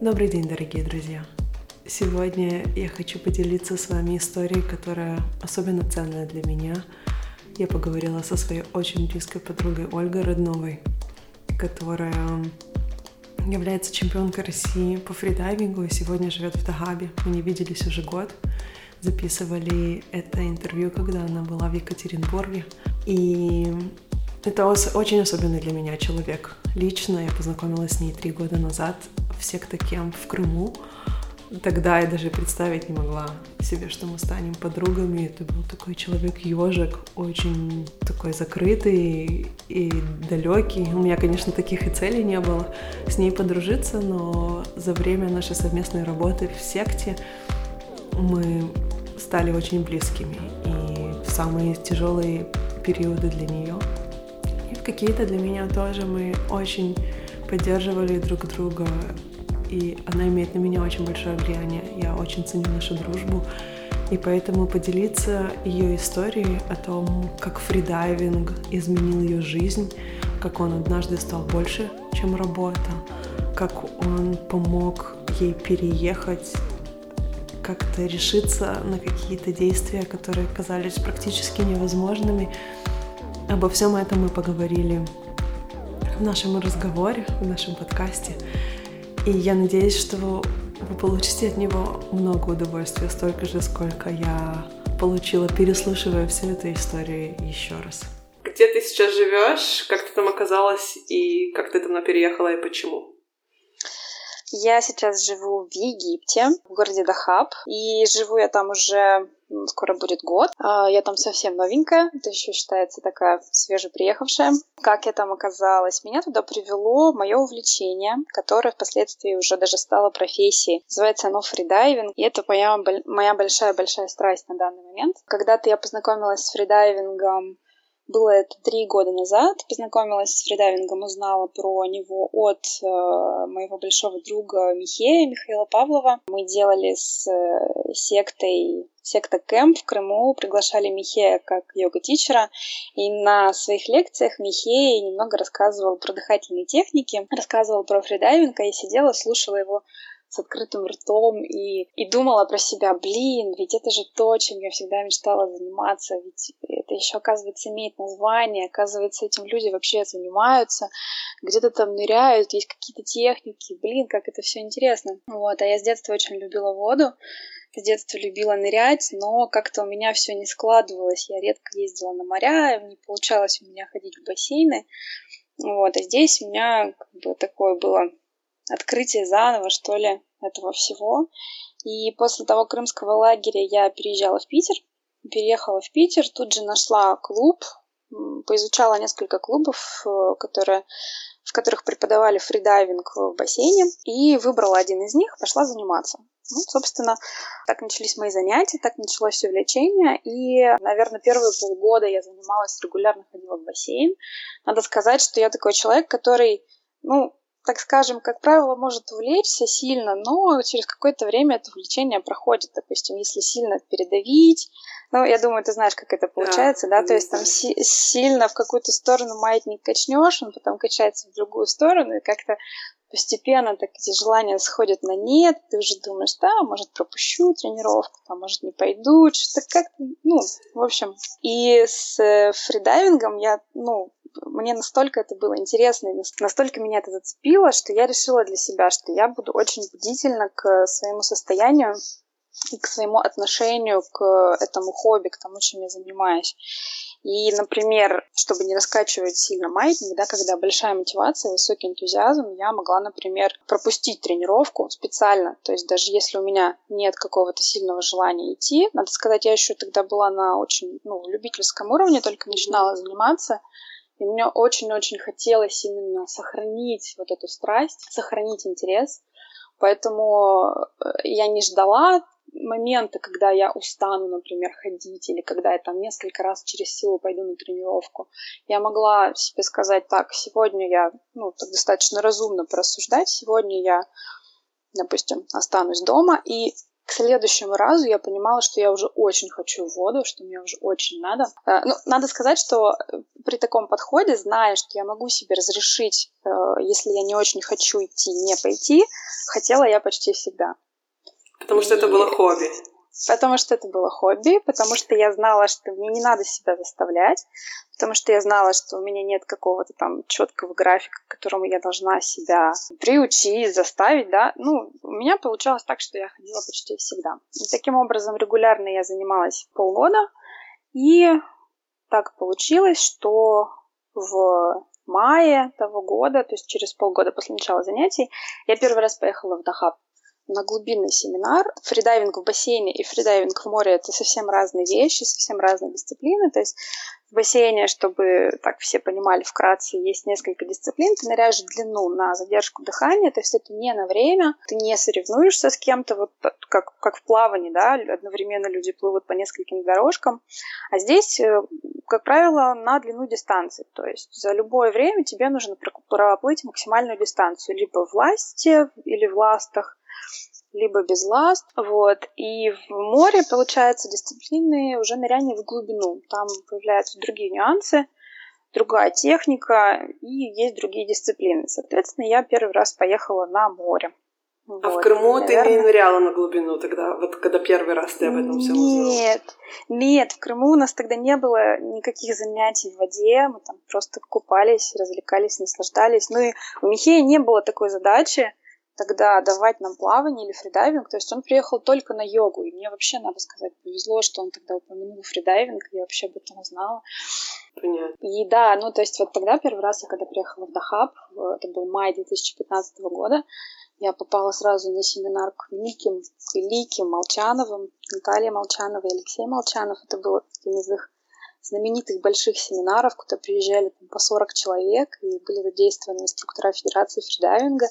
Добрый день, дорогие друзья! Сегодня я хочу поделиться с вами историей, которая особенно ценная для меня. Я поговорила со своей очень близкой подругой Ольгой Родновой, которая является чемпионкой России по фридайвингу и сегодня живет в Тагабе. Мы не виделись уже год. Записывали это интервью, когда она была в Екатеринбурге. И это очень особенный для меня человек. Лично я познакомилась с ней три года назад в Сектокемп в Крыму. Тогда я даже представить не могла себе, что мы станем подругами. Это был такой человек-ежик, очень такой закрытый и далекий. У меня, конечно, таких и целей не было с ней подружиться, но за время нашей совместной работы в секте мы стали очень близкими. И в самые тяжелые периоды для нее какие-то для меня тоже мы очень поддерживали друг друга и она имеет на меня очень большое влияние. Я очень ценю нашу дружбу, и поэтому поделиться ее историей о том, как фридайвинг изменил ее жизнь, как он однажды стал больше, чем работа, как он помог ей переехать, как-то решиться на какие-то действия, которые казались практически невозможными. Обо всем этом мы поговорили в нашем разговоре, в нашем подкасте. И я надеюсь, что вы получите от него много удовольствия, столько же, сколько я получила, переслушивая всю эту историю еще раз. Где ты сейчас живешь? Как ты там оказалась? И как ты там переехала и почему? Я сейчас живу в Египте, в городе Дахаб, и живу я там уже скоро будет год. А, я там совсем новенькая, это еще считается такая свежеприехавшая. Как я там оказалась? Меня туда привело мое увлечение, которое впоследствии уже даже стало профессией. Называется оно фридайвинг, и это моя, моя большая-большая страсть на данный момент. Когда-то я познакомилась с фридайвингом было это три года назад. Познакомилась с фридайвингом, узнала про него от э, моего большого друга Михея, Михаила Павлова. Мы делали с э, сектой Секта Camp в Крыму, приглашали Михея как йога- teacher а, и на своих лекциях Михей немного рассказывал про дыхательные техники, рассказывал про фридайвинг, я сидела, слушала его с открытым ртом и, и думала про себя, блин, ведь это же то, чем я всегда мечтала заниматься, ведь это еще, оказывается, имеет название, оказывается, этим люди вообще занимаются, где-то там ныряют, есть какие-то техники, блин, как это все интересно. Вот, а я с детства очень любила воду, с детства любила нырять, но как-то у меня все не складывалось. Я редко ездила на моря, не получалось у меня ходить в бассейны. Вот, а здесь у меня как бы такое было открытие заново, что ли, этого всего. И после того крымского лагеря я переезжала в Питер, переехала в Питер, тут же нашла клуб, поизучала несколько клубов, э, которые, в которых преподавали фридайвинг в бассейне, и выбрала один из них, пошла заниматься. Ну, собственно, так начались мои занятия, так началось все влечение, и, наверное, первые полгода я занималась, регулярно ходила в бассейн. Надо сказать, что я такой человек, который, ну, так скажем, как правило, может увлечься сильно, но через какое-то время это увлечение проходит. Допустим, если сильно передавить, ну, я думаю, ты знаешь, как это получается, да, да? то есть там си- сильно в какую-то сторону маятник качнешь, он потом качается в другую сторону, и как-то постепенно так эти желания сходят на нет, ты уже думаешь, да, может, пропущу тренировку, там, может, не пойду, что-то как ну, в общем. И с э, фридайвингом я, ну, мне настолько это было интересно, и настолько меня это зацепило, что я решила для себя, что я буду очень бдительна к своему состоянию и к своему отношению к этому хобби, к тому, чем я занимаюсь. И, например, чтобы не раскачивать сильно маятник, да, когда большая мотивация, высокий энтузиазм, я могла, например, пропустить тренировку специально. То есть даже если у меня нет какого-то сильного желания идти, надо сказать, я еще тогда была на очень ну, любительском уровне, только начинала заниматься, и мне очень-очень хотелось именно сохранить вот эту страсть, сохранить интерес. Поэтому э, я не ждала момента, когда я устану, например, ходить, или когда я там несколько раз через силу пойду на тренировку. Я могла себе сказать так, сегодня я, ну, так достаточно разумно порассуждать, сегодня я, допустим, останусь дома, и к следующему разу я понимала, что я уже очень хочу воду, что мне уже очень надо. Э, ну, надо сказать, что э, при таком подходе, зная, что я могу себе разрешить, э, если я не очень хочу идти, не пойти, хотела я почти всегда. Потому что это было хобби. Потому что это было хобби, потому что я знала, что мне не надо себя заставлять, потому что я знала, что у меня нет какого-то там четкого графика, к которому я должна себя приучить, заставить, да. Ну, у меня получалось так, что я ходила почти всегда. И таким образом регулярно я занималась полгода, и так получилось, что в мае того года, то есть через полгода после начала занятий, я первый раз поехала в Дахаб на глубинный семинар. Фридайвинг в бассейне и фридайвинг в море — это совсем разные вещи, совсем разные дисциплины. То есть в бассейне, чтобы так все понимали вкратце, есть несколько дисциплин. Ты ныряешь длину на задержку дыхания, то есть это не на время, ты не соревнуешься с кем-то, вот как, как в плавании, да, одновременно люди плывут по нескольким дорожкам. А здесь, э, как правило, на длину дистанции. То есть за любое время тебе нужно проплыть максимальную дистанцию, либо в ласте или в ластах, либо без ласт. Вот. И в море, получается, дисциплины уже ныряние в глубину. Там появляются другие нюансы, другая техника и есть другие дисциплины. Соответственно, я первый раз поехала на море. А вот, в Крыму наверное... ты не ныряла на глубину тогда, вот когда первый раз ты об этом все узнала? Нет, нет, в Крыму у нас тогда не было никаких занятий в воде, мы там просто купались, развлекались, наслаждались. Ну и у Михея не было такой задачи, тогда давать нам плавание или фридайвинг. То есть он приехал только на йогу. И мне вообще, надо сказать, повезло, что он тогда упомянул фридайвинг. Я вообще об этом узнала. Понятно. И да, ну то есть вот тогда первый раз я когда приехала в Дахаб, это был май 2015 года, я попала сразу на семинар к великим, к великим Молчановым, Наталья Молчанова и Алексей Молчанов. Это был один из их знаменитых больших семинаров, куда приезжали там, по 40 человек, и были задействованы инструктора Федерации фридайвинга.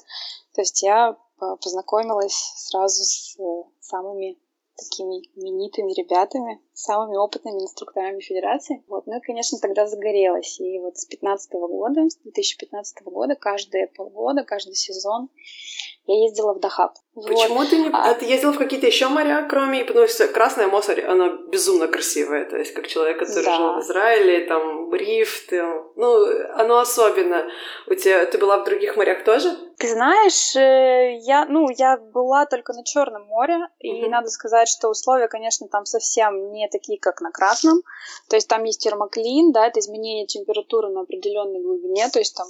То есть я познакомилась сразу с э, самыми такими именитыми ребятами, самыми опытными инструкторами Федерации. Вот. Ну и, конечно, тогда загорелась. И вот с 15 года, с 2015 года, каждые полгода, каждый сезон я ездила в Дахаб. Почему вот. ты не... А... ты ездила в какие-то еще моря, кроме... Потому что Красное море, оно безумно красивое. То есть, как человек, который да. жил в Израиле, там, Бриф, ты... ну, оно особенно. У тебя... Ты была в других морях тоже? Ты знаешь, э, я, ну, я была только на Черном море, и mm-hmm. надо сказать, что условия, конечно, там совсем не такие, как на Красном. То есть там есть термоклин, да, это изменение температуры на определенной глубине, то есть там,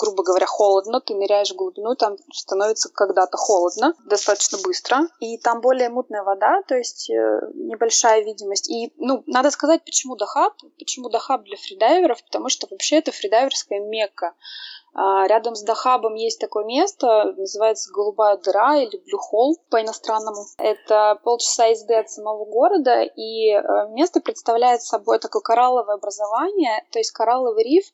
грубо говоря, холодно, ты ныряешь в глубину, там становится когда-то холодно, достаточно быстро, и там более мутная вода, то есть э, небольшая видимость. И, ну, надо сказать, почему Дахаб, почему Дахаб для фридайверов, потому что вообще это фридайверская мекка. А, рядом с Дахабом есть такое место, называется Голубая дыра или Блю Холл по-иностранному. Это полчаса езды от самого города, и э, место представляет собой такое коралловое образование, то есть коралловый риф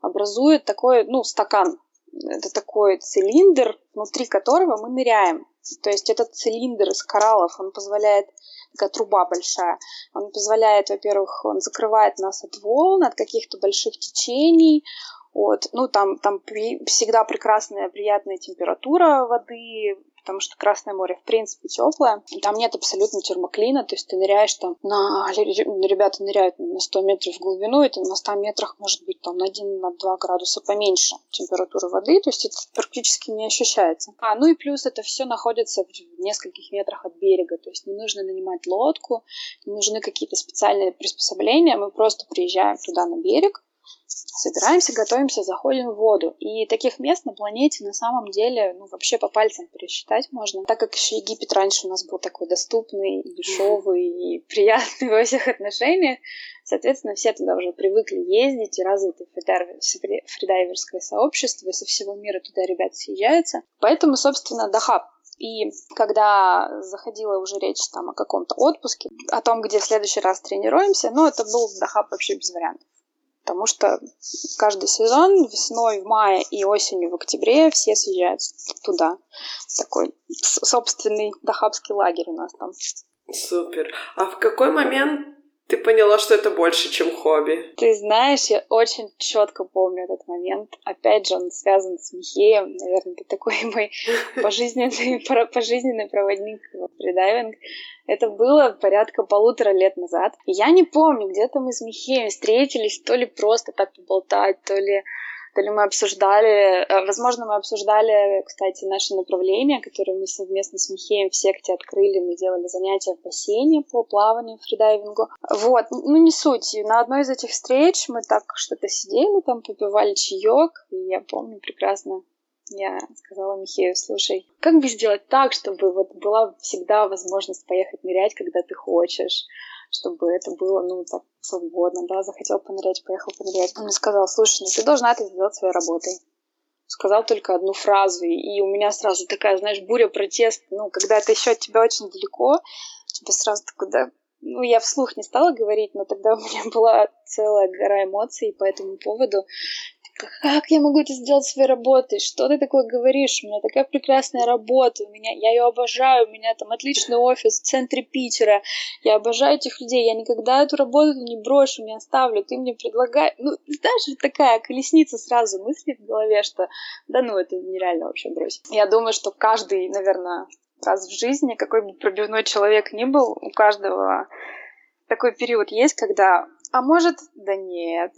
образует такой, ну, стакан. Это такой цилиндр, внутри которого мы ныряем. То есть этот цилиндр из кораллов, он позволяет такая труба большая. Он позволяет, во-первых, он закрывает нас от волн, от каких-то больших течений, вот. Ну, там, там при, всегда прекрасная, приятная температура воды, потому что Красное море, в принципе, теплое. Там нет абсолютно термоклина, то есть ты ныряешь там на... Ребята ныряют на 100 метров в глубину, и ты на 100 метрах может быть там на 1-2 на градуса поменьше температуры воды, то есть это практически не ощущается. А, ну и плюс это все находится в нескольких метрах от берега, то есть не нужно нанимать лодку, не нужны какие-то специальные приспособления, мы просто приезжаем туда на берег, собираемся, готовимся, заходим в воду. И таких мест на планете на самом деле, ну, вообще по пальцам пересчитать можно. Так как еще Египет раньше у нас был такой доступный, и дешевый, и приятный во всех отношениях, соответственно, все туда уже привыкли ездить, и развитое фридайверское сообщество, и со всего мира туда ребят съезжаются. Поэтому, собственно, Дахаб и когда заходила уже речь там о каком-то отпуске, о том, где в следующий раз тренируемся, ну, это был Дахаб вообще без вариантов потому что каждый сезон весной, в мае и осенью в октябре все съезжают туда. Такой собственный дахабский лагерь у нас там. Супер. А в какой момент ты поняла, что это больше, чем хобби? Ты знаешь, я очень четко помню этот момент. Опять же, он связан с Михеем. Наверное, это такой мой пожизненный, пожизненный проводник в фридайвинг. Это было порядка полутора лет назад. Я не помню, где-то мы с Михеем встретились, то ли просто так поболтать, то ли то ли мы обсуждали, э, возможно, мы обсуждали, кстати, наше направление, которое мы совместно с Михеем в секте открыли, мы делали занятия в бассейне по плаванию, фридайвингу. Вот, ну не суть. На одной из этих встреч мы так что-то сидели, там попивали чаек, и я помню прекрасно, я сказала Михею, слушай, как бы сделать так, чтобы вот была всегда возможность поехать нырять, когда ты хочешь, чтобы это было, ну, так свободно, да, захотел понырять, поехал понырять. Он мне сказал, слушай, ну ты должна это сделать своей работой. Сказал только одну фразу, и у меня сразу такая, знаешь, буря протеста, ну, когда это еще от тебя очень далеко, тебе сразу такой, да, ну, я вслух не стала говорить, но тогда у меня была целая гора эмоций по этому поводу как я могу это сделать своей работой? Что ты такое говоришь? У меня такая прекрасная работа, у меня, я ее обожаю, у меня там отличный офис в центре Питера, я обожаю этих людей, я никогда эту работу не брошу, не оставлю, ты мне предлагаешь... Ну, знаешь, такая колесница сразу мыслей в голове, что да ну, это нереально вообще бросить. Я думаю, что каждый, наверное, раз в жизни, какой бы пробивной человек ни был, у каждого такой период есть, когда а может, да нет,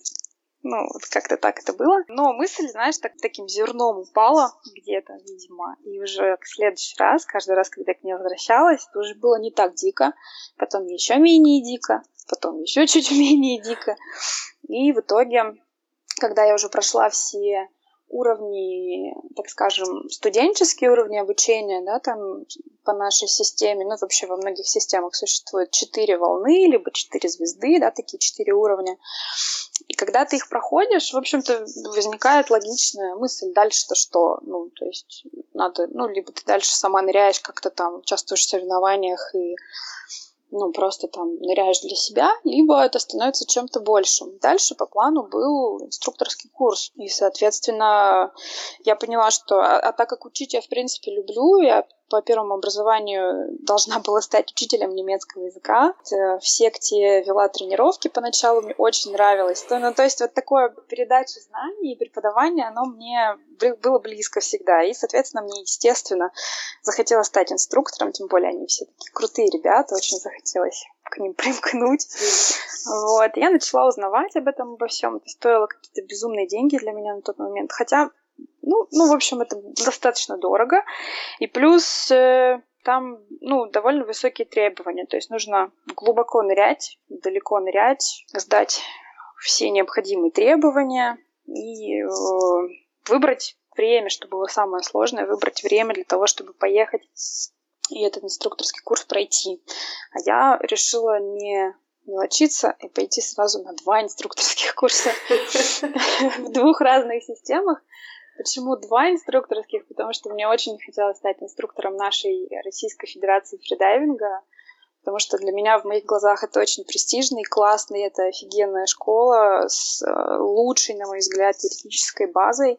ну, вот как-то так это было. Но мысль, знаешь, так, таким зерном упала где-то, видимо. И уже в следующий раз, каждый раз, когда к ней возвращалась, это уже было не так дико. Потом еще менее дико. Потом еще чуть менее дико. И в итоге, когда я уже прошла все уровни, так скажем, студенческие уровни обучения, да, там по нашей системе, ну, вообще во многих системах существует четыре волны, либо четыре звезды, да, такие четыре уровня. И когда ты их проходишь, в общем-то, возникает логичная мысль, дальше-то что? Ну, то есть надо, ну, либо ты дальше сама ныряешь как-то там, участвуешь в соревнованиях и ну, просто там ныряешь для себя, либо это становится чем-то большим. Дальше по плану был инструкторский курс. И, соответственно, я поняла, что... А, а так как учить я, в принципе, люблю, я по первому образованию должна была стать учителем немецкого языка. В секте вела тренировки поначалу, мне очень нравилось. То, ну, то есть вот такое передача знаний и преподавание, оно мне было близко всегда. И, соответственно, мне, естественно, захотелось стать инструктором, тем более они все такие крутые ребята, очень захотелось к ним примкнуть. Вот. я начала узнавать об этом, обо всем. Это стоило какие-то безумные деньги для меня на тот момент. Хотя ну, ну, в общем, это достаточно дорого. И плюс э, там, ну, довольно высокие требования. То есть нужно глубоко нырять, далеко нырять, сдать все необходимые требования и э, выбрать время, что было самое сложное, выбрать время для того, чтобы поехать и этот инструкторский курс пройти. А я решила не мелочиться и пойти сразу на два инструкторских курса в двух разных системах. Почему два инструкторских? Потому что мне очень хотелось стать инструктором нашей Российской Федерации фридайвинга, потому что для меня в моих глазах это очень престижный, классный, это офигенная школа с э, лучшей, на мой взгляд, теоретической базой,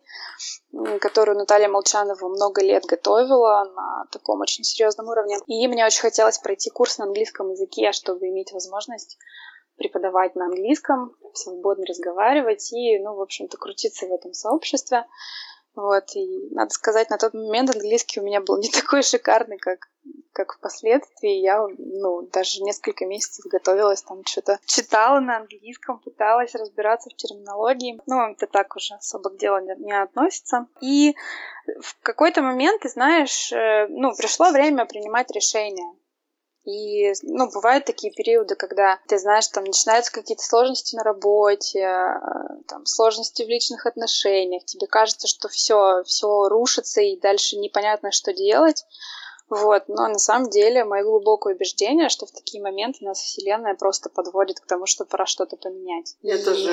которую Наталья Молчанова много лет готовила на таком очень серьезном уровне. И мне очень хотелось пройти курс на английском языке, чтобы иметь возможность преподавать на английском, свободно разговаривать и, ну, в общем-то, крутиться в этом сообществе. Вот, и надо сказать, на тот момент английский у меня был не такой шикарный, как, как впоследствии. Я, ну, даже несколько месяцев готовилась, там что-то читала на английском, пыталась разбираться в терминологии. Ну, это так уже особо к делу не, не относится. И в какой-то момент, ты знаешь, э, ну, пришло время принимать решение. И, ну, бывают такие периоды, когда ты знаешь, там начинаются какие-то сложности на работе, э, там, сложности в личных отношениях, тебе кажется, что все, все рушится и дальше непонятно, что делать. Вот, но на самом деле мое глубокое убеждение, что в такие моменты нас Вселенная просто подводит к тому, что пора что-то поменять. Я и... тоже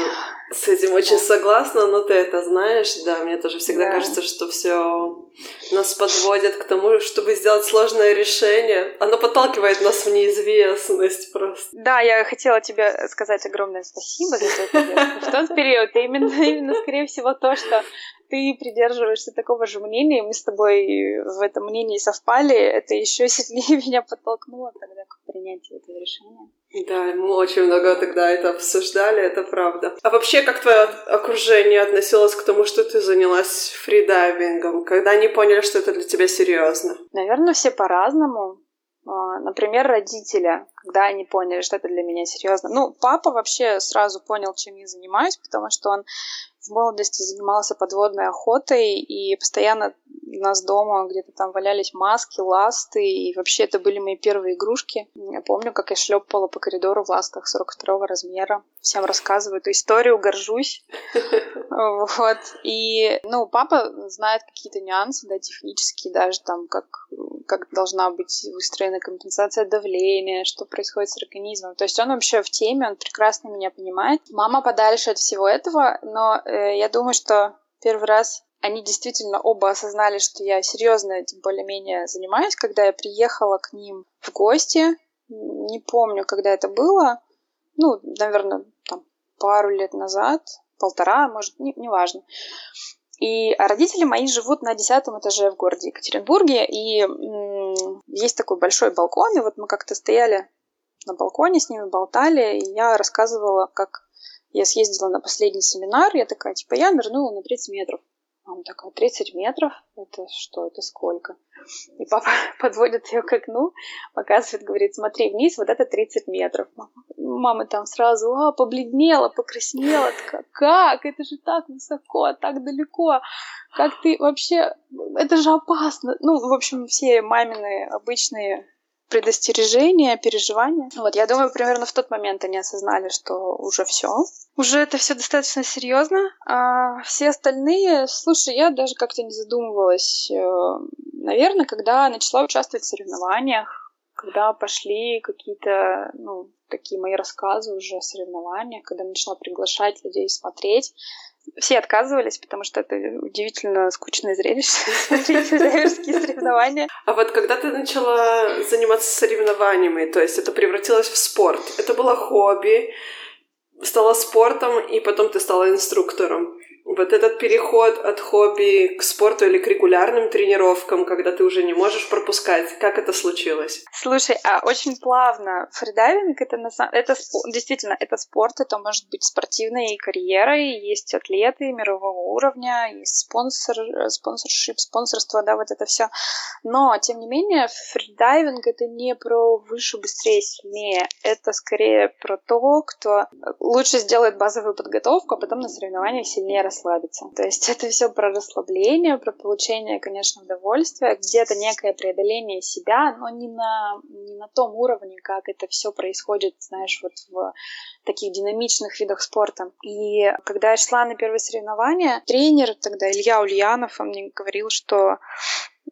с этим очень да. согласна, но ты это знаешь, да, мне тоже всегда да. кажется, что все нас подводит к тому, чтобы сделать сложное решение. Оно подталкивает нас в неизвестность просто. Да, я хотела тебе сказать огромное спасибо за это. В тот период именно, именно, скорее всего, то, что ты придерживаешься такого же мнения, мы с тобой в этом мнении совпали, это еще сильнее меня подтолкнуло тогда к принятию этого решения. Да, мы очень много тогда это обсуждали, это правда. А вообще, как твое окружение относилось к тому, что ты занялась фридайвингом? Когда они поняли, что это для тебя серьезно? Наверное, все по-разному. А, например, родители, когда они поняли, что это для меня серьезно. Ну, папа вообще сразу понял, чем я занимаюсь, потому что он в молодости занимался подводной охотой, и постоянно у нас дома где-то там валялись маски, ласты, и вообще это были мои первые игрушки. Я помню, как я шлепала по коридору в ластах 42 размера. Всем рассказываю эту историю, горжусь. Вот. И, ну, папа знает какие-то нюансы, да, технические, даже там, как, как должна быть выстроена компенсация давления, что происходит с организмом. То есть он вообще в теме, он прекрасно меня понимает. Мама подальше от всего этого, но э, я думаю, что первый раз они действительно оба осознали, что я серьезно этим более-менее занимаюсь. Когда я приехала к ним в гости, не помню, когда это было, ну, наверное, там пару лет назад, полтора, может, не, неважно. И родители мои живут на десятом этаже в городе Екатеринбурге, и м- есть такой большой балкон, и вот мы как-то стояли на балконе с ними, болтали, и я рассказывала, как я съездила на последний семинар, я такая, типа, я нырнула на 30 метров. Мама такая, 30 метров? Это что, это сколько? И папа подводит ее к окну, показывает, говорит, смотри вниз, вот это 30 метров. Мама там сразу а, побледнела, покраснела, такая, как? Это же так высоко, так далеко. Как ты вообще... Это же опасно. Ну, в общем, все мамины обычные предостережения, переживания. Вот, я думаю, примерно в тот момент они осознали, что уже все. Уже это все достаточно серьезно. А все остальные, слушай, я даже как-то не задумывалась. Э, наверное, когда начала участвовать в соревнованиях, когда пошли какие-то, ну, такие мои рассказы уже о соревнованиях, когда начала приглашать людей смотреть, все отказывались, потому что это удивительно скучное зрелище, соревнования. А вот когда ты начала заниматься соревнованиями, то есть это превратилось в спорт, это было хобби, стало спортом, и потом ты стала инструктором. Вот этот переход от хобби к спорту или к регулярным тренировкам, когда ты уже не можешь пропускать, как это случилось? Слушай, а очень плавно. Фридайвинг это, на, это действительно это спорт, это может быть спортивной карьерой, есть атлеты мирового уровня, есть спонсор, sponsorship, спонсорство, да, вот это все. Но, тем не менее, фридайвинг это не про выше, быстрее, сильнее. Это скорее про то, кто лучше сделает базовую подготовку, а потом на соревнованиях сильнее расслабиться. То есть это все про расслабление, про получение, конечно, удовольствия, где-то некое преодоление себя, но не на, не на том уровне, как это все происходит, знаешь, вот в таких динамичных видах спорта. И когда я шла на первые соревнования, тренер тогда Илья Ульянов, он мне говорил, что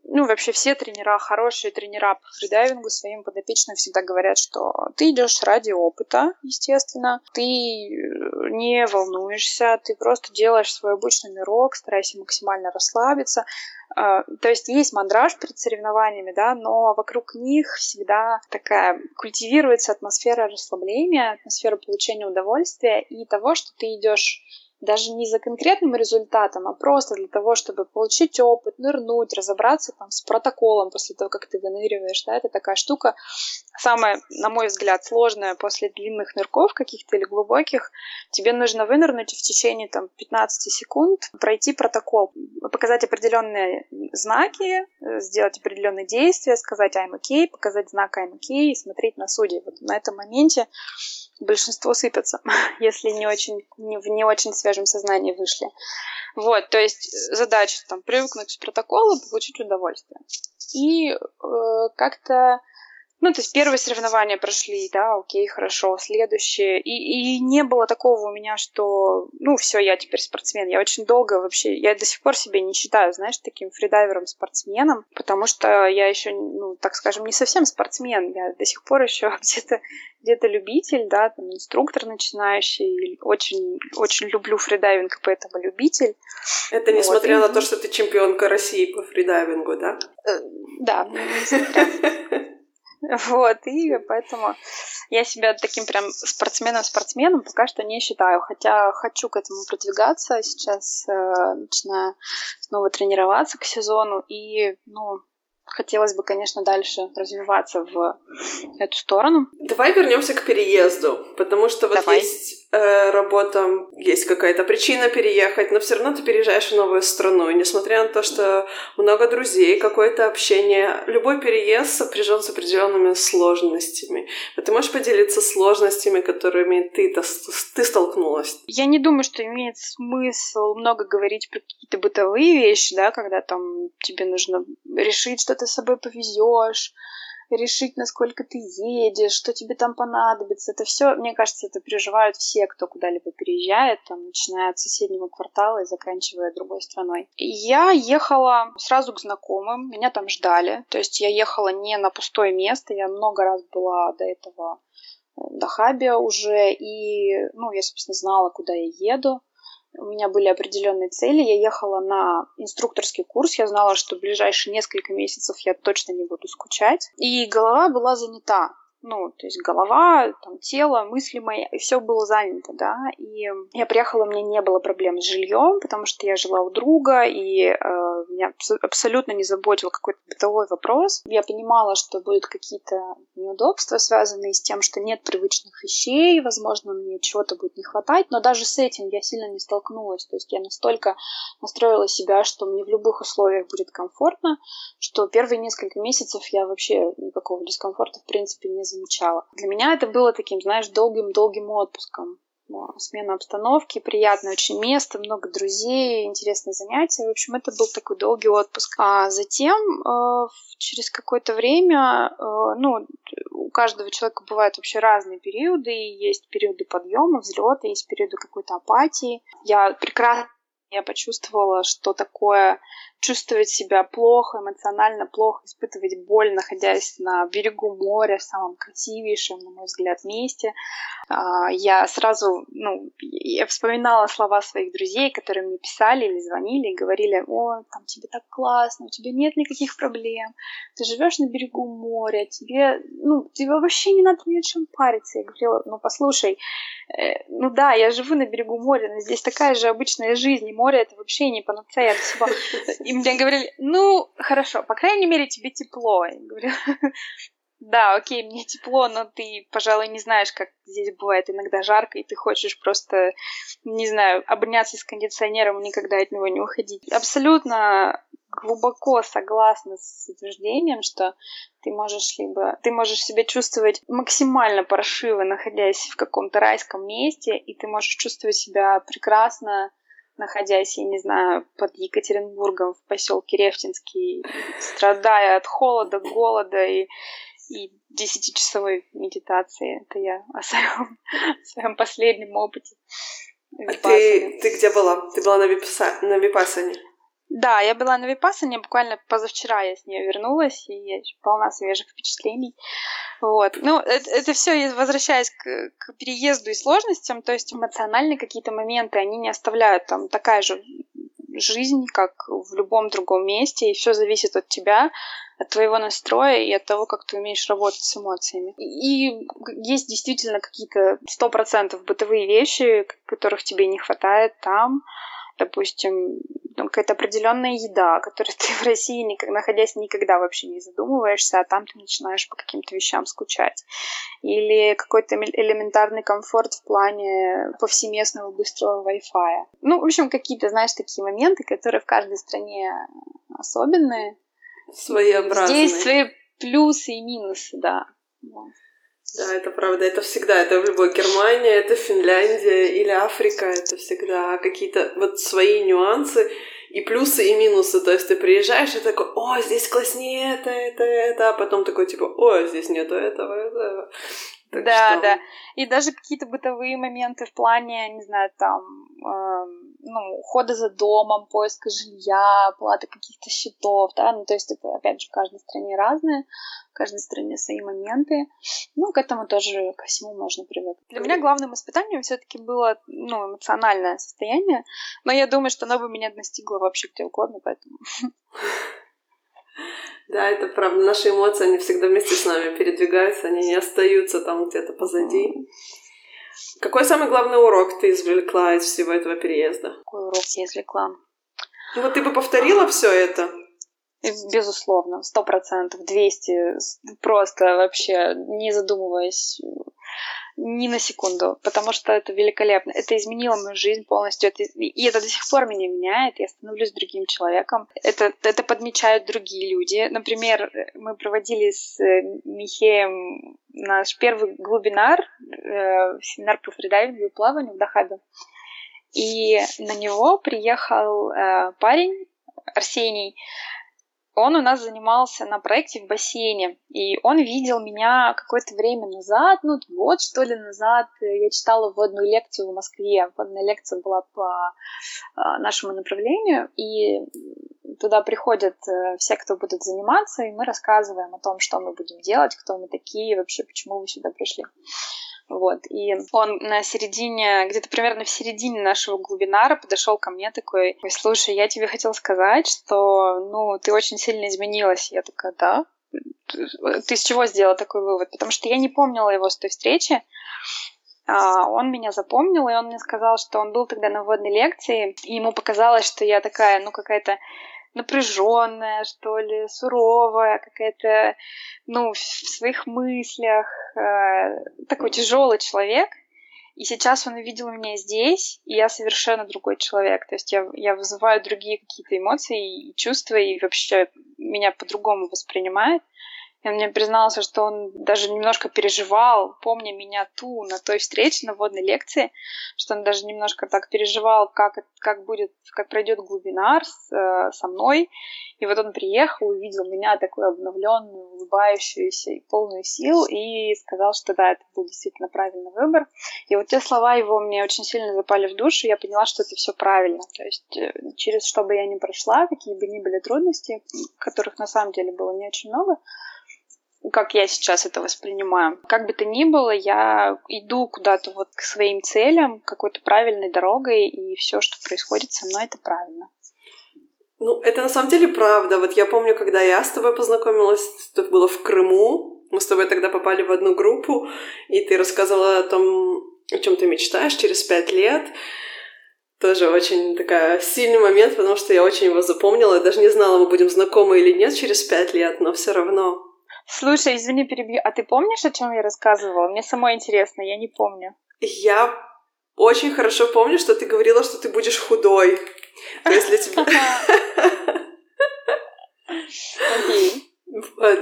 ну, вообще все тренера, хорошие тренера по фридайвингу своим подопечным всегда говорят, что ты идешь ради опыта, естественно, ты э, не волнуешься, ты просто делаешь свой обычный мирок, старайся максимально расслабиться. А, то есть есть мандраж перед соревнованиями, да, но вокруг них всегда такая культивируется атмосфера расслабления, атмосфера получения удовольствия и того, что ты идешь даже не за конкретным результатом, а просто для того, чтобы получить опыт, нырнуть, разобраться там с протоколом после того, как ты выныриваешь, да, это такая штука, самая, на мой взгляд, сложная после длинных нырков каких-то или глубоких, тебе нужно вынырнуть в течение там 15 секунд пройти протокол, показать определенные знаки, сделать определенные действия, сказать I'm okay, показать знак I'm okay и смотреть на судей. Вот на этом моменте большинство сыпятся, если не очень, не, в не очень свежем сознании вышли. Вот, то есть задача там привыкнуть к протоколу, получить удовольствие. И э, как-то ну, то есть первые соревнования прошли, да, окей, хорошо, следующие. И, и не было такого у меня, что, ну, все, я теперь спортсмен. Я очень долго вообще, я до сих пор себя не считаю, знаешь, таким фридайвером-спортсменом, потому что я еще, ну, так скажем, не совсем спортсмен. Я до сих пор еще где-то где-то любитель, да, там, инструктор начинающий, очень, очень люблю фридайвинг, поэтому любитель. Это несмотря вот. на то, что ты чемпионка России по фридайвингу, да? Э, да, несмотря. Вот, и поэтому я себя таким прям спортсменом-спортсменом пока что не считаю, хотя хочу к этому продвигаться, сейчас э, начинаю снова тренироваться к сезону, и, ну, хотелось бы, конечно, дальше развиваться в эту сторону. Давай вернемся к переезду, потому что вот Давай. есть э, работа, есть какая-то причина переехать, но все равно ты переезжаешь в новую страну. И несмотря на то, что много друзей, какое-то общение, любой переезд сопряжен с определенными сложностями. А ты можешь поделиться сложностями, которыми ты, ты столкнулась? Я не думаю, что имеет смысл много говорить про какие-то бытовые вещи, да, когда там тебе нужно решить, что ты с собой повезешь, решить, насколько ты едешь, что тебе там понадобится. Это все, мне кажется, это переживают все, кто куда-либо переезжает, там, начиная от соседнего квартала и заканчивая другой страной. Я ехала сразу к знакомым, меня там ждали. То есть я ехала не на пустое место, я много раз была до этого в Дахабе уже, и, ну, я, собственно, знала, куда я еду у меня были определенные цели. Я ехала на инструкторский курс. Я знала, что в ближайшие несколько месяцев я точно не буду скучать. И голова была занята ну, то есть голова, там, тело, мысли мои, все было занято, да, и я приехала, у меня не было проблем с жильем, потому что я жила у друга, и э, меня абсолютно не заботил какой-то бытовой вопрос. Я понимала, что будут какие-то неудобства, связанные с тем, что нет привычных вещей, возможно, мне чего-то будет не хватать, но даже с этим я сильно не столкнулась, то есть я настолько настроила себя, что мне в любых условиях будет комфортно, что первые несколько месяцев я вообще никакого дискомфорта в принципе не замечала. Для меня это было таким, знаешь, долгим-долгим отпуском. Смена обстановки, приятное очень место, много друзей, интересные занятия. В общем, это был такой долгий отпуск. А затем, э, через какое-то время, э, ну, у каждого человека бывают вообще разные периоды. Есть периоды подъема, взлета, есть периоды какой-то апатии. Я прекрасно я почувствовала, что такое чувствовать себя плохо, эмоционально плохо, испытывать боль, находясь на берегу моря, в самом красивейшем, на мой взгляд, месте. А, я сразу, ну, я вспоминала слова своих друзей, которые мне писали или звонили и говорили, о, там тебе так классно, у тебя нет никаких проблем, ты живешь на берегу моря, тебе, ну, тебе вообще не надо ни о чем париться. Я говорила, ну, послушай, э, ну да, я живу на берегу моря, но здесь такая же обычная жизнь, и море это вообще не панацея от всего. И мне говорили, ну, хорошо, по крайней мере, тебе тепло. Я говорю, да, окей, мне тепло, но ты, пожалуй, не знаешь, как здесь бывает иногда жарко, и ты хочешь просто, не знаю, обняться с кондиционером и никогда от него не уходить. Абсолютно глубоко согласна с утверждением, что ты можешь либо ты можешь себя чувствовать максимально паршиво, находясь в каком-то райском месте, и ты можешь чувствовать себя прекрасно, находясь, я не знаю, под Екатеринбургом в поселке Рефтинский, страдая от холода, голода и, и десятичасовой медитации. Это я о своем, о своем последнем опыте. А ты, ты где была? Ты была на, випаса, на Випасане? Да, я была на Випасане, буквально позавчера я с нее вернулась, и я полна свежих впечатлений. Вот. Ну, это, это все возвращаясь к, к переезду и сложностям, то есть эмоциональные какие-то моменты, они не оставляют там такая же жизнь, как в любом другом месте, и все зависит от тебя, от твоего настроя и от того, как ты умеешь работать с эмоциями. И есть действительно какие-то сто процентов бытовые вещи, которых тебе не хватает там, допустим, какая-то определенная еда, которой ты в России, никак, находясь, никогда вообще не задумываешься, а там ты начинаешь по каким-то вещам скучать. Или какой-то элементарный комфорт в плане повсеместного быстрого Wi-Fi. Ну, в общем, какие-то, знаешь, такие моменты, которые в каждой стране особенные. Своеобразные. Здесь свои плюсы и минусы, да. Да, это правда, это всегда, это в любой Германии, это Финляндия или Африка, это всегда какие-то вот свои нюансы и плюсы, и минусы. То есть ты приезжаешь и такой, о, здесь класснее это, это, это, а потом такой типа, о, здесь нету этого, этого. Так да, что... да. И даже какие-то бытовые моменты в плане, не знаю, там, э, ну, ухода за домом, поиска жилья, оплаты каких-то счетов, да, ну, то есть это, опять же, в каждой стране разное, в каждой стране свои моменты. Ну, к этому тоже, ко всему можно привыкнуть. Для меня главным испытанием все-таки было, ну, эмоциональное состояние, но я думаю, что оно бы меня настигло вообще где угодно, поэтому... Да, это правда. Наши эмоции, они всегда вместе с нами передвигаются, они не остаются там где-то позади. Какой самый главный урок ты извлекла из всего этого переезда? Какой урок я извлекла? Ну вот ты бы повторила все это? Безусловно, сто процентов, двести, просто вообще не задумываясь ни на секунду, потому что это великолепно. Это изменило мою жизнь полностью, это, и это до сих пор меня меняет, я становлюсь другим человеком. Это, это подмечают другие люди. Например, мы проводили с э, Михеем наш первый глубинар, э, семинар по фридайвингу и плаванию в Дахабе. И на него приехал э, парень, Арсений, он у нас занимался на проекте в бассейне, и он видел меня какое-то время назад, ну, год, что ли, назад. Я читала вводную лекцию в Москве. Вводная лекция была по а, нашему направлению, и туда приходят э, все, кто будут заниматься, и мы рассказываем о том, что мы будем делать, кто мы такие, вообще, почему вы сюда пришли. Вот. И он на середине, где-то примерно в середине нашего глубинара подошел ко мне такой, слушай, я тебе хотел сказать, что, ну, ты очень сильно изменилась. Я такая, да? Ты с чего сделала такой вывод? Потому что я не помнила его с той встречи. А, он меня запомнил, и он мне сказал, что он был тогда на вводной лекции, и ему показалось, что я такая, ну, какая-то напряженная, что ли, суровая, какая-то, ну, в своих мыслях, э, такой тяжелый человек. И сейчас он увидел меня здесь, и я совершенно другой человек. То есть я, я вызываю другие какие-то эмоции и чувства, и вообще меня по-другому воспринимает. И он мне признался, что он даже немножко переживал, помня меня ту на той встрече, на водной лекции, что он даже немножко так переживал, как, как будет, как пройдет глубинар с, э, со мной. И вот он приехал, увидел меня такую обновленную, улыбающуюся и полную сил, и сказал, что да, это был действительно правильный выбор. И вот те слова его мне очень сильно запали в душу, и я поняла, что это все правильно. То есть э, через что бы я ни прошла, какие бы ни были трудности, которых на самом деле было не очень много, как я сейчас это воспринимаю. Как бы то ни было, я иду куда-то вот к своим целям, какой-то правильной дорогой, и все, что происходит со мной, это правильно. Ну, это на самом деле правда. Вот я помню, когда я с тобой познакомилась, это было в Крыму, мы с тобой тогда попали в одну группу, и ты рассказывала о том, о чем ты мечтаешь через пять лет. Тоже очень такая сильный момент, потому что я очень его запомнила. Я даже не знала, мы будем знакомы или нет через пять лет, но все равно Слушай, извини, перебью. А ты помнишь, о чем я рассказывала? Мне самой интересно, я не помню. Я очень хорошо помню, что ты говорила, что ты будешь худой. То есть для тебя...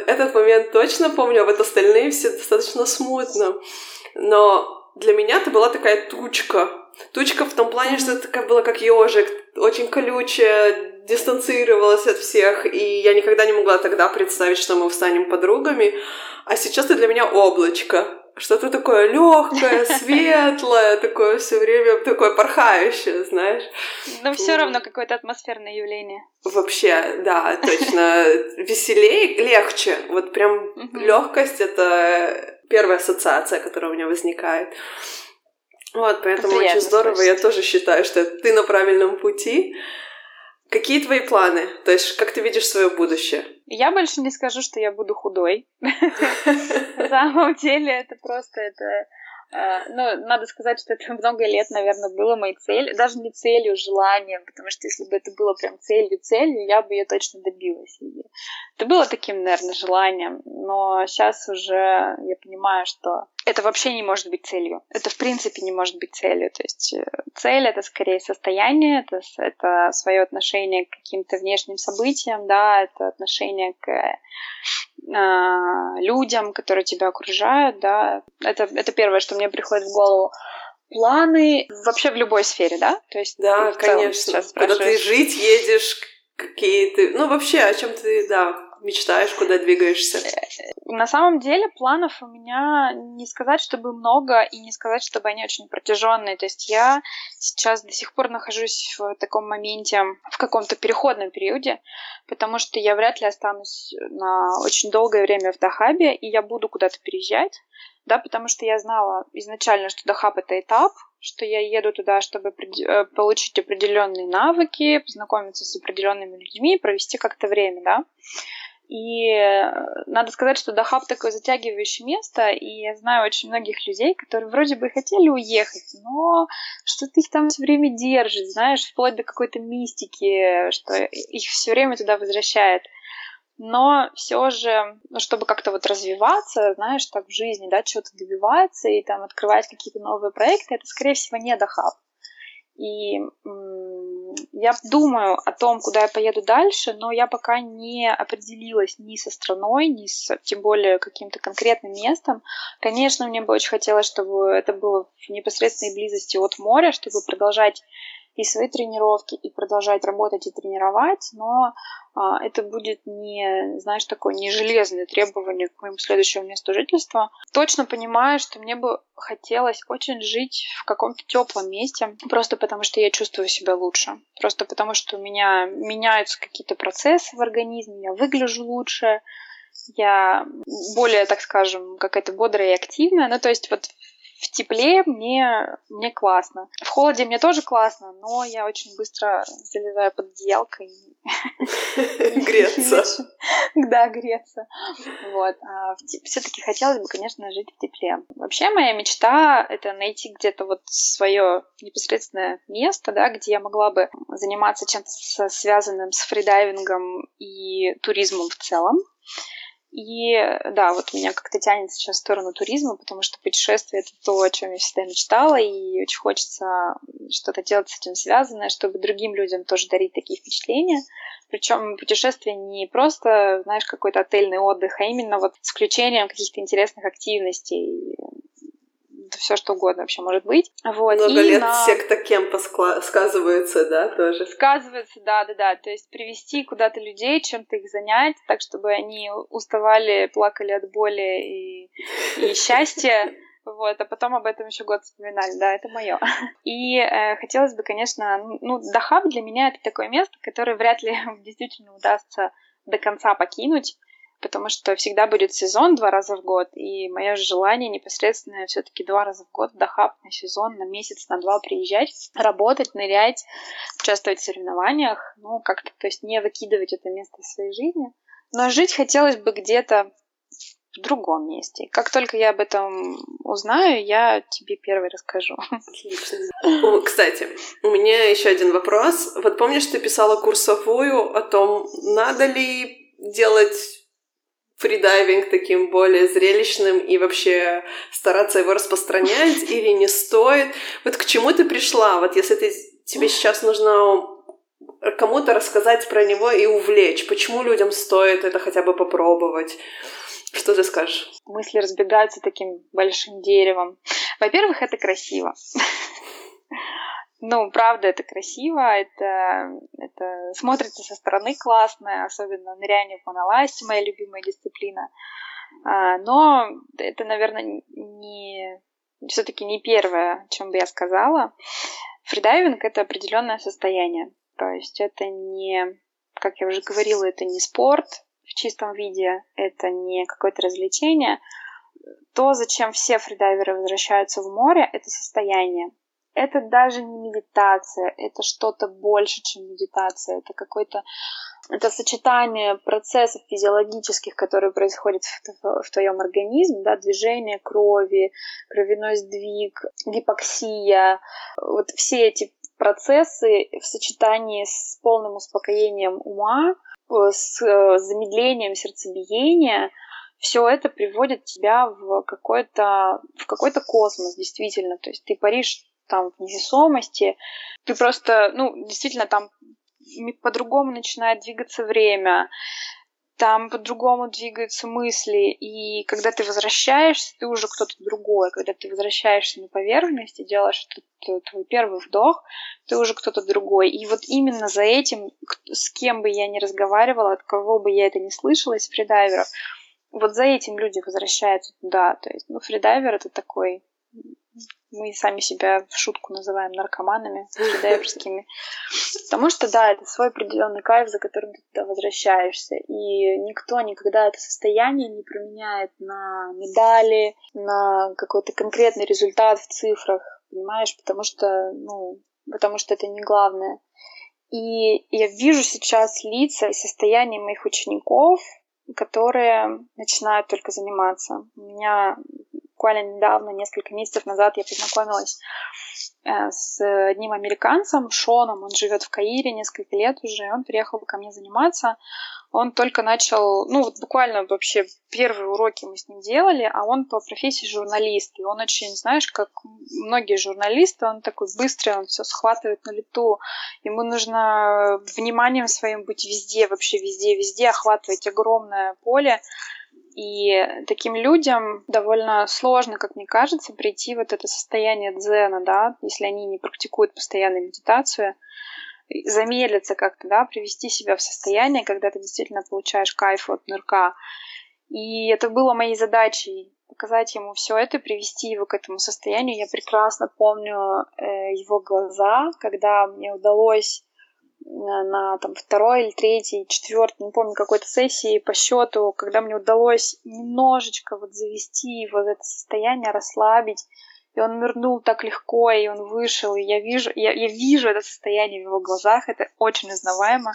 Этот момент точно помню, а вот остальные все достаточно смутно. Но для меня ты была такая тучка. Тучка в том плане, что это такая была как ежик, очень колючая, дистанцировалась от всех, и я никогда не могла тогда представить, что мы станем подругами. А сейчас ты для меня облачко. Что-то такое легкое, светлое, такое все время такое порхающее, знаешь. Но все равно какое-то атмосферное явление. Вообще, да, точно. Веселее, легче. Вот прям легкость это первая ассоциация, которая у меня возникает. Вот, поэтому Приятно очень здорово. Слышать. Я тоже считаю, что ты на правильном пути. Какие твои планы? То есть, как ты видишь свое будущее? Я больше не скажу, что я буду худой. На самом деле, это просто это Э, ну, надо сказать, что это много лет, наверное, было моей целью, даже не целью, желанием, потому что если бы это было прям целью, целью, я бы ее точно добилась. Это было таким, наверное, желанием, но сейчас уже я понимаю, что это вообще не может быть целью. Это в принципе не может быть целью. То есть э, цель это скорее состояние, это, это свое отношение к каким-то внешним событиям, да, это отношение к э, людям, которые тебя окружают, да. Это, это первое, что мне приходит в голову. Планы вообще в любой сфере, да? То есть да, конечно. Когда ты жить едешь, какие ты... Ну, вообще, о чем ты, да, мечтаешь, куда двигаешься? На самом деле планов у меня не сказать, чтобы много, и не сказать, чтобы они очень протяженные. То есть я сейчас до сих пор нахожусь в таком моменте, в каком-то переходном периоде, потому что я вряд ли останусь на очень долгое время в Дахабе, и я буду куда-то переезжать, да, потому что я знала изначально, что Дахаб это этап, что я еду туда, чтобы э, получить определенные навыки, познакомиться с определенными людьми, провести как-то время, да. И э, надо сказать, что Дахаб такое затягивающее место, и я знаю очень многих людей, которые вроде бы хотели уехать, но что-то их там все время держит, знаешь, вплоть до какой-то мистики, что их все время туда возвращает. но все же, ну, чтобы как-то вот развиваться, знаешь, так в жизни, да, чего-то добиваться и там открывать какие-то новые проекты, это, скорее всего, не дохаб. И я думаю о том, куда я поеду дальше, но я пока не определилась ни со страной, ни с, тем более, каким-то конкретным местом. Конечно, мне бы очень хотелось, чтобы это было в непосредственной близости от моря, чтобы продолжать и свои тренировки, и продолжать работать и тренировать, но а, это будет не, знаешь, такое не железное требование к моему следующему месту жительства. Точно понимаю, что мне бы хотелось очень жить в каком-то теплом месте, просто потому что я чувствую себя лучше, просто потому что у меня меняются какие-то процессы в организме, я выгляжу лучше, я более, так скажем, какая-то бодрая и активная. Ну, то есть вот в тепле мне, мне классно. В холоде мне тоже классно, но я очень быстро залезаю под одеялко и... Греться. Да, греться. Вот. А все-таки хотелось бы, конечно, жить в тепле. Вообще моя мечта — это найти где-то вот свое непосредственное место, да, где я могла бы заниматься чем-то связанным с фридайвингом и туризмом в целом. И да, вот меня как-то тянет сейчас в сторону туризма, потому что путешествие это то, о чем я всегда мечтала, и очень хочется что-то делать с этим связанное, чтобы другим людям тоже дарить такие впечатления. Причем путешествие не просто, знаешь, какой-то отельный отдых, а именно вот с включением каких-то интересных активностей, все что угодно вообще может быть. Вот. Много и лет на... секта кемпа сказывается, да, тоже? Сказывается, да, да, да. То есть привести куда-то людей, чем-то их занять, так, чтобы они уставали, плакали от боли и, и счастья. Вот, а потом об этом еще год вспоминали, да, это мое. И э, хотелось бы, конечно, ну, Дахаб для меня это такое место, которое вряд ли действительно удастся до конца покинуть потому что всегда будет сезон два раза в год, и мое желание непосредственно все-таки два раза в год в Дахаб на сезон, на месяц, на два приезжать, работать, нырять, участвовать в соревнованиях, ну, как-то, то есть не выкидывать это место из своей жизни. Но жить хотелось бы где-то в другом месте. Как только я об этом узнаю, я тебе первый расскажу. Кстати, у меня еще один вопрос. Вот помнишь, ты писала курсовую о том, надо ли делать фридайвинг таким более зрелищным и вообще стараться его распространять или не стоит? Вот к чему ты пришла? Вот если ты, тебе сейчас нужно кому-то рассказать про него и увлечь, почему людям стоит это хотя бы попробовать? Что ты скажешь? Мысли разбегаются таким большим деревом. Во-первых, это красиво. Ну, правда, это красиво, это, это смотрится со стороны классно, особенно ныряние в моноласте, моя любимая дисциплина. А, но это, наверное, не все-таки не первое, о чем бы я сказала. Фридайвинг это определенное состояние. То есть это не, как я уже говорила, это не спорт в чистом виде, это не какое-то развлечение. То, зачем все фридайверы возвращаются в море, это состояние это даже не медитация, это что-то больше, чем медитация, это какой-то это сочетание процессов физиологических, которые происходят в, в твоем организме, да, движение крови, кровяной сдвиг, гипоксия, вот все эти процессы в сочетании с полным успокоением ума, с э, замедлением сердцебиения, все это приводит тебя в какой-то в какой-то космос, действительно. То есть ты паришь там в невесомости. Ты просто, ну, действительно, там по-другому начинает двигаться время, там по-другому двигаются мысли, и когда ты возвращаешься, ты уже кто-то другой. Когда ты возвращаешься на поверхность и делаешь этот, твой первый вдох, ты уже кто-то другой. И вот именно за этим, с кем бы я ни разговаривала, от кого бы я это не слышала из фридайверов, вот за этим люди возвращаются туда. То есть, ну, фридайвер это такой мы сами себя в шутку называем наркоманами, фридайверскими. Потому что, да, это свой определенный кайф, за которым ты туда возвращаешься. И никто никогда это состояние не променяет на медали, на какой-то конкретный результат в цифрах, понимаешь? Потому что, ну, потому что это не главное. И я вижу сейчас лица и состояние моих учеников, которые начинают только заниматься. У меня буквально недавно, несколько месяцев назад я познакомилась э, с одним американцем, Шоном, он живет в Каире несколько лет уже, он приехал ко мне заниматься, он только начал, ну вот буквально вообще первые уроки мы с ним делали, а он по профессии журналист, и он очень, знаешь, как многие журналисты, он такой быстрый, он все схватывает на лету, ему нужно вниманием своим быть везде, вообще везде, везде, охватывать огромное поле, и таким людям довольно сложно, как мне кажется, прийти вот это состояние дзена, да, если они не практикуют постоянную медитацию, замедлиться как-то, да, привести себя в состояние, когда ты действительно получаешь кайф от нырка. И это было моей задачей показать ему все это, привести его к этому состоянию. Я прекрасно помню э, его глаза, когда мне удалось на, на там второй или третьей, четвертой, не помню, какой-то сессии по счету, когда мне удалось немножечко вот завести его в это состояние, расслабить, и он нырнул так легко, и он вышел, и я вижу, я, я вижу это состояние в его глазах, это очень узнаваемо,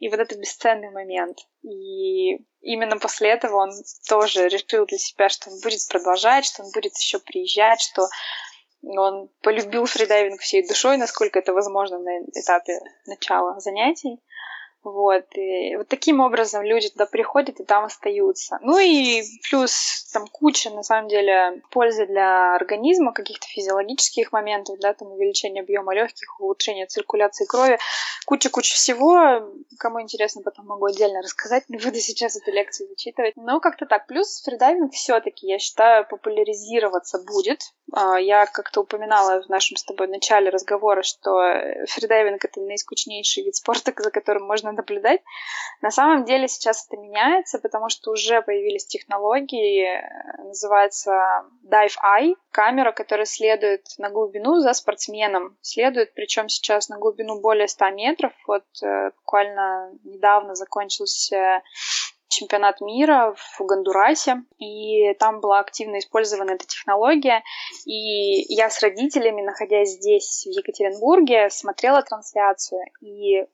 и вот это бесценный момент. И именно после этого он тоже решил для себя, что он будет продолжать, что он будет еще приезжать, что он полюбил фридайвинг всей душой, насколько это возможно на этапе начала занятий. Вот. И вот таким образом люди туда приходят и там остаются. Ну и плюс там куча, на самом деле, пользы для организма, каких-то физиологических моментов, да, там увеличение объема легких, улучшение циркуляции крови, куча-куча всего. Кому интересно, потом могу отдельно рассказать, не буду сейчас эту лекцию зачитывать. Но как-то так. Плюс фридайвинг все-таки, я считаю, популяризироваться будет. А, я как-то упоминала в нашем с тобой начале разговора, что фридайвинг — это наискучнейший вид спорта, за которым можно наблюдать. На самом деле сейчас это меняется, потому что уже появились технологии, называется Dive Eye, камера, которая следует на глубину за спортсменом. Следует, причем сейчас на глубину более 100 метров. Вот э, буквально недавно закончился чемпионат мира в Гондурасе, и там была активно использована эта технология. И я с родителями, находясь здесь, в Екатеринбурге, смотрела трансляцию, и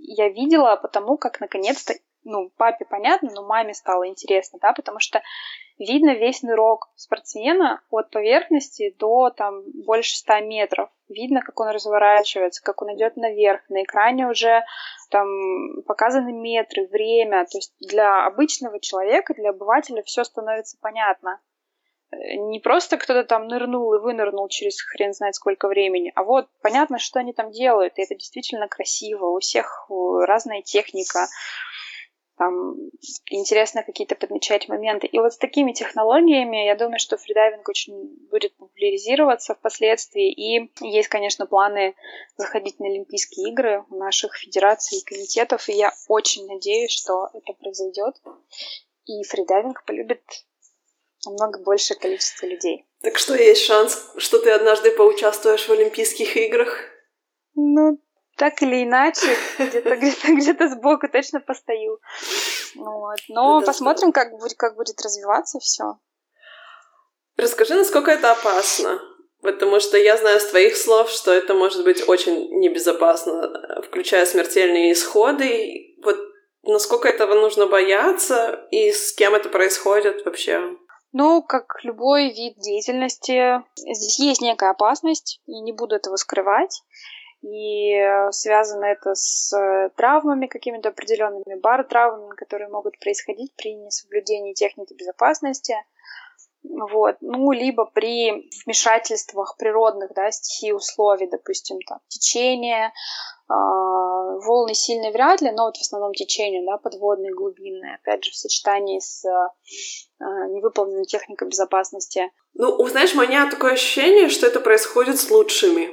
я видела потому, как наконец-то, ну, папе понятно, но маме стало интересно, да, потому что видно весь нырок спортсмена от поверхности до там больше 100 метров. Видно, как он разворачивается, как он идет наверх. На экране уже там показаны метры, время. То есть для обычного человека, для обывателя все становится понятно не просто кто-то там нырнул и вынырнул через хрен знает сколько времени, а вот понятно, что они там делают, и это действительно красиво, у всех разная техника, там интересно какие-то подмечать моменты. И вот с такими технологиями, я думаю, что фридайвинг очень будет популяризироваться впоследствии. И есть, конечно, планы заходить на Олимпийские игры у наших федераций и комитетов. И я очень надеюсь, что это произойдет. И фридайвинг полюбит намного большее количество людей. Так что есть шанс, что ты однажды поучаствуешь в Олимпийских играх? Ну, так или иначе, где-то где-то где-то сбоку точно постою. Вот. Но это посмотрим, как будет, как будет развиваться все. Расскажи, насколько это опасно. Потому что я знаю с твоих слов, что это может быть очень небезопасно, включая смертельные исходы. Вот насколько этого нужно бояться и с кем это происходит вообще? Ну, как любой вид деятельности, здесь есть некая опасность, и не буду этого скрывать. И связано это с травмами какими-то определенными, бар-травмами, которые могут происходить при несоблюдении техники безопасности. Вот. Ну, либо при вмешательствах природных, да, стихий условий, допустим, там, течение, э, волны сильные вряд ли, но вот в основном течение, да, подводные, глубинные, опять же, в сочетании с э, невыполненной техникой безопасности. Ну, знаешь, у меня такое ощущение, что это происходит с лучшими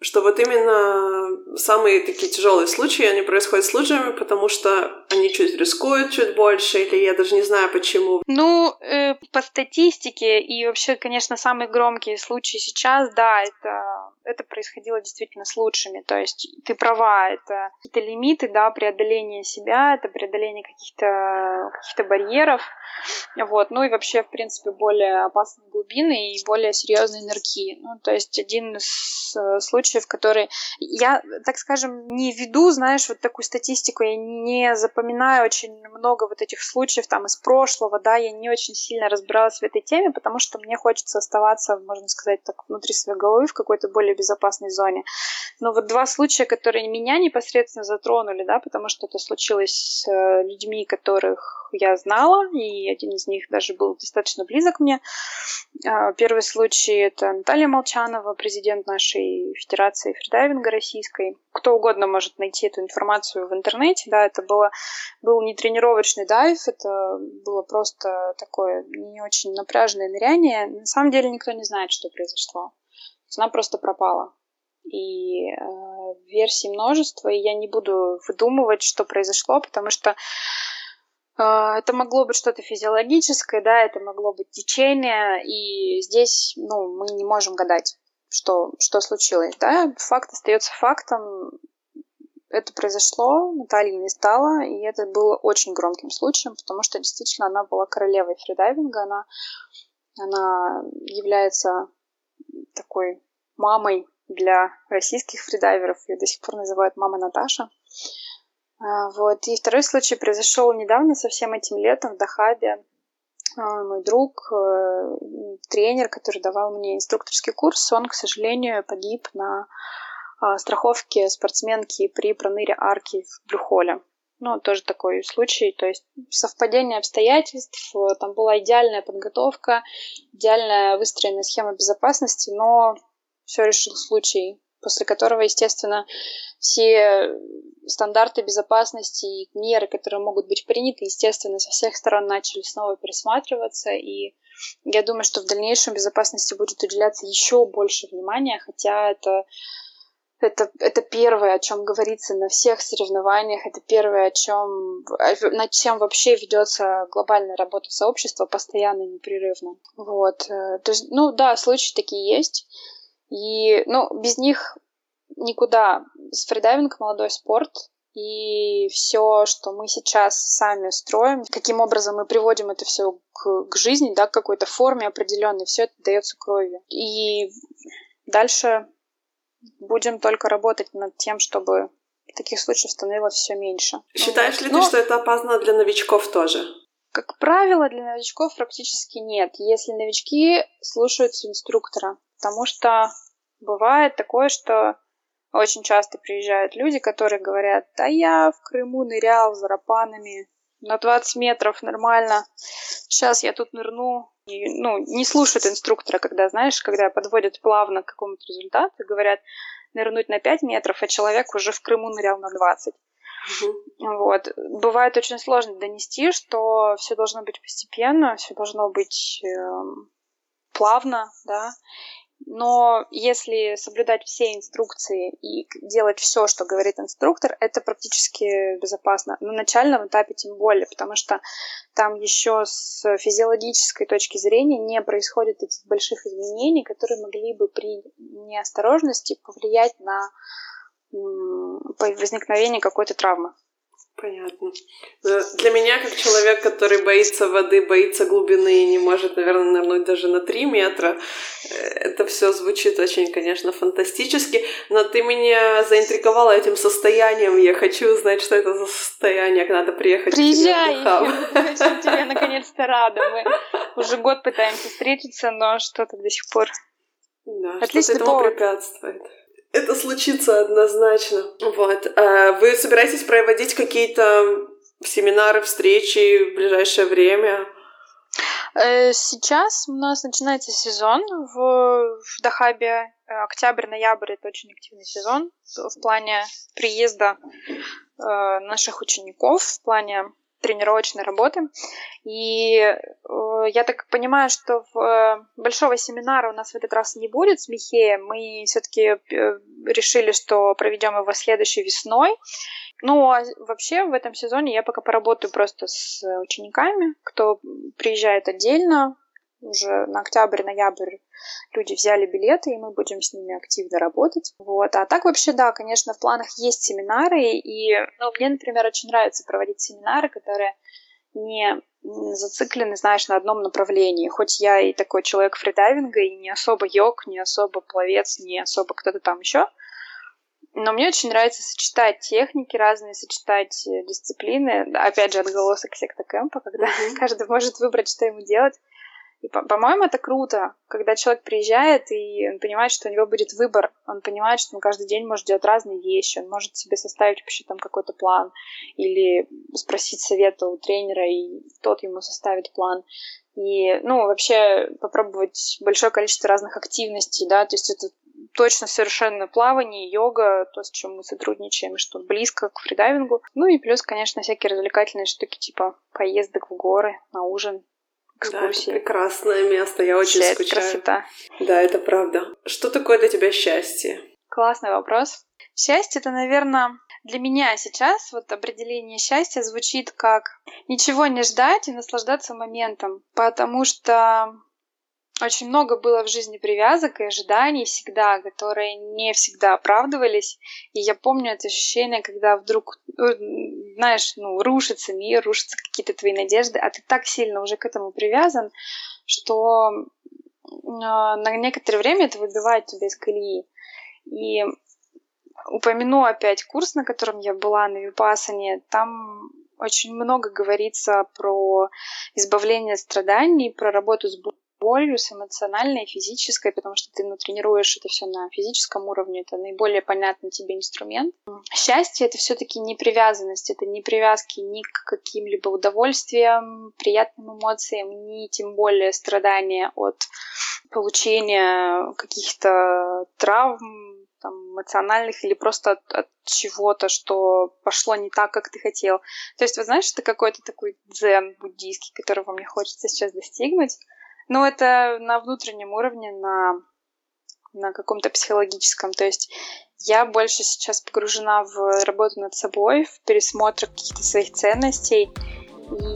что вот именно самые такие тяжелые случаи, они происходят с лучшими, потому что они чуть рискуют чуть больше, или я даже не знаю почему. Ну, э, по статистике и вообще, конечно, самые громкие случаи сейчас, да, это, это происходило действительно с лучшими. То есть ты права, это какие-то лимиты, да, преодоление себя, это преодоление каких-то каких барьеров. Вот. Ну и вообще, в принципе, более опасные глубины и более серьезные нырки. Ну, то есть один из э, случаев, который я, так скажем, не веду, знаешь, вот такую статистику я не, зап... вспоминаю очень много вот этих случаев там из прошлого, да, я не очень сильно разбиралась в этой теме, потому что мне хочется оставаться, можно сказать, так внутри своей головы в какой-то более безопасной зоне. Но вот два случая, которые меня непосредственно затронули, да, потому что это случилось с э, людьми, которых я знала, и один из них даже был достаточно близок мне. А, первый случай — это Наталья Молчанова, президент нашей Федерации фридайвинга российской. Кто угодно может найти эту информацию в интернете, да, это было, был не тренировочный дайв, это было просто такое не очень напряженное ныряние. На самом деле никто не знает, что произошло. Она просто пропала. И э, версий множество, и я не буду выдумывать, что произошло, потому что э, это могло быть что-то физиологическое, да, это могло быть течение, и здесь, ну, мы не можем гадать, что, что случилось, да, факт остается фактом, это произошло, Наталья не стала, и это было очень громким случаем, потому что действительно она была королевой фридайвинга, она, она является такой мамой для российских фридайверов. Ее до сих пор называют мама Наташа. А, вот. И второй случай произошел недавно, совсем этим летом в Дахабе. А, мой друг, э, тренер, который давал мне инструкторский курс, он, к сожалению, погиб на а, страховке спортсменки при проныре арки в Брюхоле. Ну, тоже такой случай, то есть совпадение обстоятельств, там была идеальная подготовка, идеальная выстроенная схема безопасности, но все решил случай, после которого, естественно, все стандарты безопасности и меры, которые могут быть приняты, естественно, со всех сторон начали снова пересматриваться, и я думаю, что в дальнейшем безопасности будет уделяться еще больше внимания, хотя это это, это первое, о чем говорится на всех соревнованиях, это первое, о чем, над чем вообще ведется глобальная работа сообщества постоянно, непрерывно. Вот. Э, то есть, ну да, случаи такие есть. И, ну, без них никуда. С фридайвинг молодой спорт, и все, что мы сейчас сами строим, каким образом мы приводим это все к, к жизни, да, к какой-то форме определенной, все это дается кровью. И дальше будем только работать над тем, чтобы таких случаев становилось все меньше. Считаешь ли Но... ты, что это опасно для новичков тоже? Как правило, для новичков практически нет, если новички слушаются инструктора. Потому что бывает такое, что очень часто приезжают люди, которые говорят, да я в Крыму нырял с зарапанами на 20 метров нормально, сейчас я тут нырну. И, ну, не слушают инструктора, когда, знаешь, когда подводят плавно к какому-то результату, говорят нырнуть на 5 метров, а человек уже в Крыму нырял на 20. Угу. Вот. Бывает очень сложно донести, что все должно быть постепенно, все должно быть э, плавно, да, но если соблюдать все инструкции и делать все, что говорит инструктор, это практически безопасно. На начальном этапе тем более, потому что там еще с физиологической точки зрения не происходит таких больших изменений, которые могли бы при неосторожности повлиять на возникновение какой-то травмы. Понятно. Но для меня, как человек, который боится воды, боится глубины и не может, наверное, нырнуть даже на 3 метра, э, это все звучит очень, конечно, фантастически, но ты меня заинтриговала этим состоянием. Я хочу узнать, что это за состояние, надо приехать Приезжай! Очень тебе наконец-то рада. Мы уже год пытаемся встретиться, но что-то до сих пор... Да, Отлично что-то этому препятствует это случится однозначно. Вот. А вы собираетесь проводить какие-то семинары, встречи в ближайшее время? Э, сейчас у нас начинается сезон в, в Дахабе. Октябрь-ноябрь это очень активный сезон в плане приезда э, наших учеников, в плане тренировочной работы. И э, я так понимаю, что в, э, большого семинара у нас в этот раз не будет с Михеем. Мы все-таки э, решили, что проведем его следующей весной. Ну, а вообще в этом сезоне я пока поработаю просто с учениками, кто приезжает отдельно, уже на октябрь-ноябрь люди взяли билеты, и мы будем с ними активно работать. Вот. А так вообще, да, конечно, в планах есть семинары, и ну, мне, например, очень нравится проводить семинары, которые не зациклены, знаешь, на одном направлении. Хоть я и такой человек фридайвинга, и не особо йог, не особо пловец, не особо кто-то там еще. Но мне очень нравится сочетать техники разные, сочетать э, дисциплины. Опять же, отголосок секта кемпа, когда mm-hmm. каждый может выбрать, что ему делать. И, по-моему, это круто, когда человек приезжает и он понимает, что у него будет выбор. Он понимает, что он каждый день может делать разные вещи. Он может себе составить вообще там какой-то план или спросить совета у тренера, и тот ему составит план. И, ну, вообще попробовать большое количество разных активностей, да, то есть это точно совершенно плавание, йога, то, с чем мы сотрудничаем, что близко к фридайвингу. Ну и плюс, конечно, всякие развлекательные штуки, типа поездок в горы, на ужин, экскурсии. Да, прекрасное место, я очень Вся скучаю. красота. Да, это правда. Что такое для тебя счастье? Классный вопрос. Счастье это, наверное, для меня сейчас вот определение счастья звучит как ничего не ждать и наслаждаться моментом, потому что очень много было в жизни привязок и ожиданий всегда, которые не всегда оправдывались. И я помню это ощущение, когда вдруг, э, знаешь, ну, рушится мир, рушатся какие-то твои надежды, а ты так сильно уже к этому привязан, что а, на некоторое время это выбивает тебя из колеи. И упомяну опять курс, на котором я была на Випасане. Там очень много говорится про избавление от страданий, про работу с болью, с эмоциональной и физической, потому что ты ну, тренируешь это все на физическом уровне, это наиболее понятный тебе инструмент. Счастье — это все таки не привязанность, это не привязки ни к каким-либо удовольствиям, приятным эмоциям, ни тем более страдания от получения каких-то травм, там, эмоциональных или просто от, от чего-то, что пошло не так, как ты хотел. То есть, вы знаешь, это какой-то такой дзен буддийский, которого мне хочется сейчас достигнуть. Ну, это на внутреннем уровне, на, на каком-то психологическом. То есть я больше сейчас погружена в работу над собой, в пересмотр каких-то своих ценностей.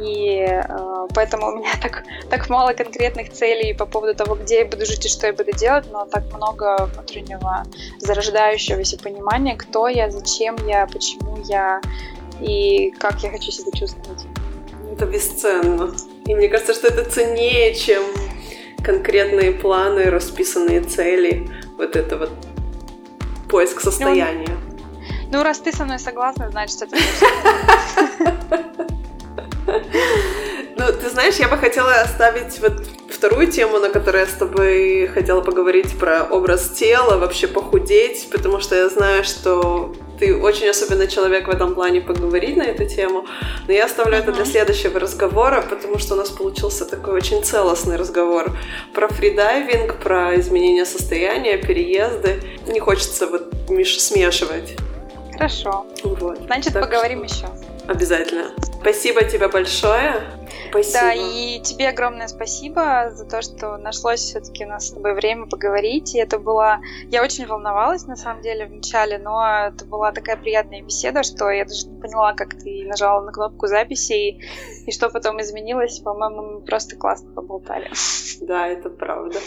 И э, поэтому у меня так, так мало конкретных целей по поводу того, где я буду жить и что я буду делать, но так много внутреннего зарождающегося понимания, кто я, зачем я, почему я и как я хочу себя чувствовать. Это бесценно. И мне кажется, что это ценнее, чем конкретные планы, расписанные цели, вот это вот поиск состояния. Ну, ну раз ты со мной согласна, значит, это Ну, ты знаешь, я бы хотела оставить вот вторую тему, на которой я с тобой хотела поговорить про образ тела, вообще похудеть, потому что я знаю, что ты очень особенный человек в этом плане поговорить на эту тему. Но я оставлю uh-huh. это для следующего разговора, потому что у нас получился такой очень целостный разговор про фридайвинг, про изменение состояния, переезды. Не хочется вот смешивать. Хорошо. Вот. Значит, так поговорим что... еще. Обязательно. Спасибо тебе большое. Спасибо. Да, и тебе огромное спасибо за то, что нашлось все-таки у нас с тобой время поговорить. И это было... Я очень волновалась, на самом деле, в начале, но это была такая приятная беседа, что я даже не поняла, как ты нажала на кнопку записи и, и что потом изменилось. По-моему, мы просто классно поболтали. Да, это правда.